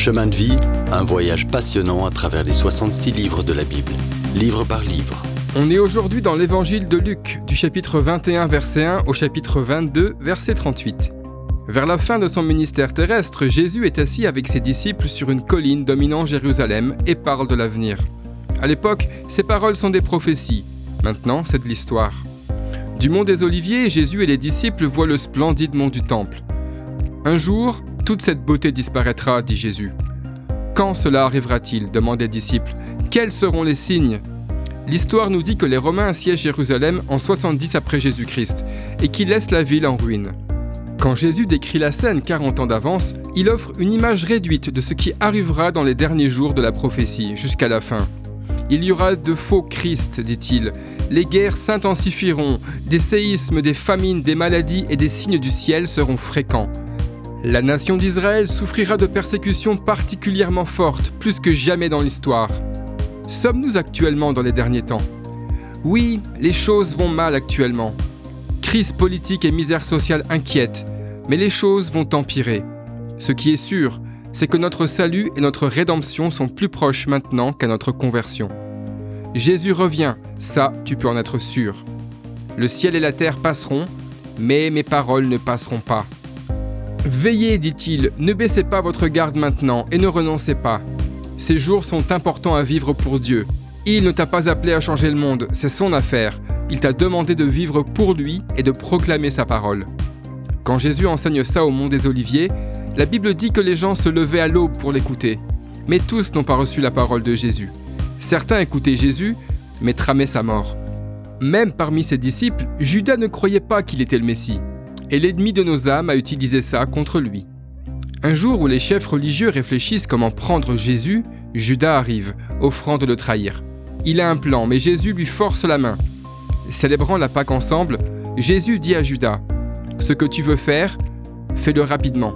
Chemin de vie, un voyage passionnant à travers les 66 livres de la Bible, livre par livre. On est aujourd'hui dans l'évangile de Luc, du chapitre 21, verset 1 au chapitre 22, verset 38. Vers la fin de son ministère terrestre, Jésus est assis avec ses disciples sur une colline dominant Jérusalem et parle de l'avenir. À l'époque, ces paroles sont des prophéties. Maintenant, c'est de l'histoire. Du mont des Oliviers, Jésus et les disciples voient le splendide mont du Temple. Un jour, toute cette beauté disparaîtra, dit Jésus. Quand cela arrivera-t-il demandent les disciples. Quels seront les signes? L'histoire nous dit que les Romains assiègent Jérusalem en 70 après Jésus-Christ et qu'ils laissent la ville en ruine. Quand Jésus décrit la scène 40 ans d'avance, il offre une image réduite de ce qui arrivera dans les derniers jours de la prophétie, jusqu'à la fin. Il y aura de faux Christ, dit-il. Les guerres s'intensifieront, des séismes, des famines, des maladies et des signes du ciel seront fréquents. La nation d'Israël souffrira de persécutions particulièrement fortes, plus que jamais dans l'histoire. Sommes-nous actuellement dans les derniers temps? Oui, les choses vont mal actuellement. Crise politique et misère sociale inquiètent, mais les choses vont empirer. Ce qui est sûr, c'est que notre salut et notre rédemption sont plus proches maintenant qu'à notre conversion. Jésus revient, ça tu peux en être sûr. Le ciel et la terre passeront, mais mes paroles ne passeront pas. Veillez, dit-il, ne baissez pas votre garde maintenant et ne renoncez pas. Ces jours sont importants à vivre pour Dieu. Il ne t'a pas appelé à changer le monde, c'est son affaire. Il t'a demandé de vivre pour lui et de proclamer sa parole. Quand Jésus enseigne ça au mont des Oliviers, la Bible dit que les gens se levaient à l'aube pour l'écouter. Mais tous n'ont pas reçu la parole de Jésus. Certains écoutaient Jésus, mais tramaient sa mort. Même parmi ses disciples, Judas ne croyait pas qu'il était le Messie. Et l'ennemi de nos âmes a utilisé ça contre lui. Un jour où les chefs religieux réfléchissent comment prendre Jésus, Judas arrive, offrant de le trahir. Il a un plan, mais Jésus lui force la main. Célébrant la Pâque ensemble, Jésus dit à Judas, Ce que tu veux faire, fais-le rapidement.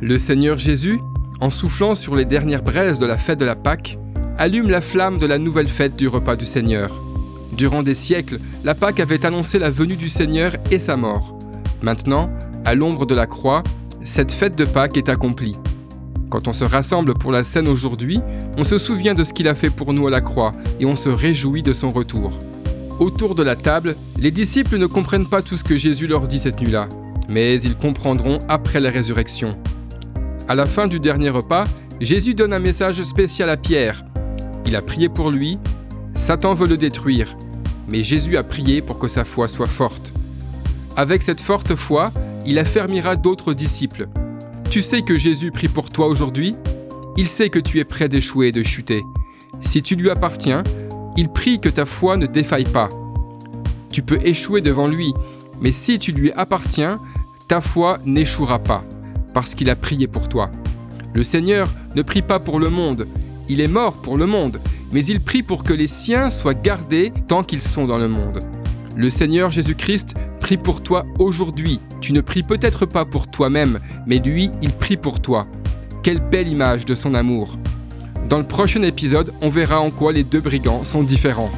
Le Seigneur Jésus, en soufflant sur les dernières braises de la fête de la Pâque, allume la flamme de la nouvelle fête du repas du Seigneur. Durant des siècles, la Pâque avait annoncé la venue du Seigneur et sa mort. Maintenant, à l'ombre de la croix, cette fête de Pâques est accomplie. Quand on se rassemble pour la scène aujourd'hui, on se souvient de ce qu'il a fait pour nous à la croix et on se réjouit de son retour. Autour de la table, les disciples ne comprennent pas tout ce que Jésus leur dit cette nuit-là, mais ils comprendront après la résurrection. À la fin du dernier repas, Jésus donne un message spécial à Pierre. Il a prié pour lui, Satan veut le détruire, mais Jésus a prié pour que sa foi soit forte. Avec cette forte foi, il affermira d'autres disciples. Tu sais que Jésus prie pour toi aujourd'hui? Il sait que tu es prêt d'échouer et de chuter. Si tu lui appartiens, il prie que ta foi ne défaille pas. Tu peux échouer devant lui, mais si tu lui appartiens, ta foi n'échouera pas, parce qu'il a prié pour toi. Le Seigneur ne prie pas pour le monde, il est mort pour le monde, mais il prie pour que les siens soient gardés tant qu'ils sont dans le monde. Le Seigneur Jésus-Christ prie pour toi aujourd'hui. Tu ne pries peut-être pas pour toi-même, mais lui, il prie pour toi. Quelle belle image de son amour. Dans le prochain épisode, on verra en quoi les deux brigands sont différents.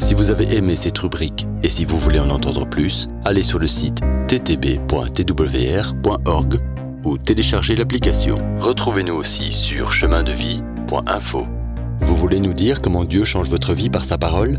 Si vous avez aimé cette rubrique et si vous voulez en entendre plus, allez sur le site ttb.twr.org ou téléchargez l'application. Retrouvez-nous aussi sur chemindevie.info. Vous voulez nous dire comment Dieu change votre vie par sa parole?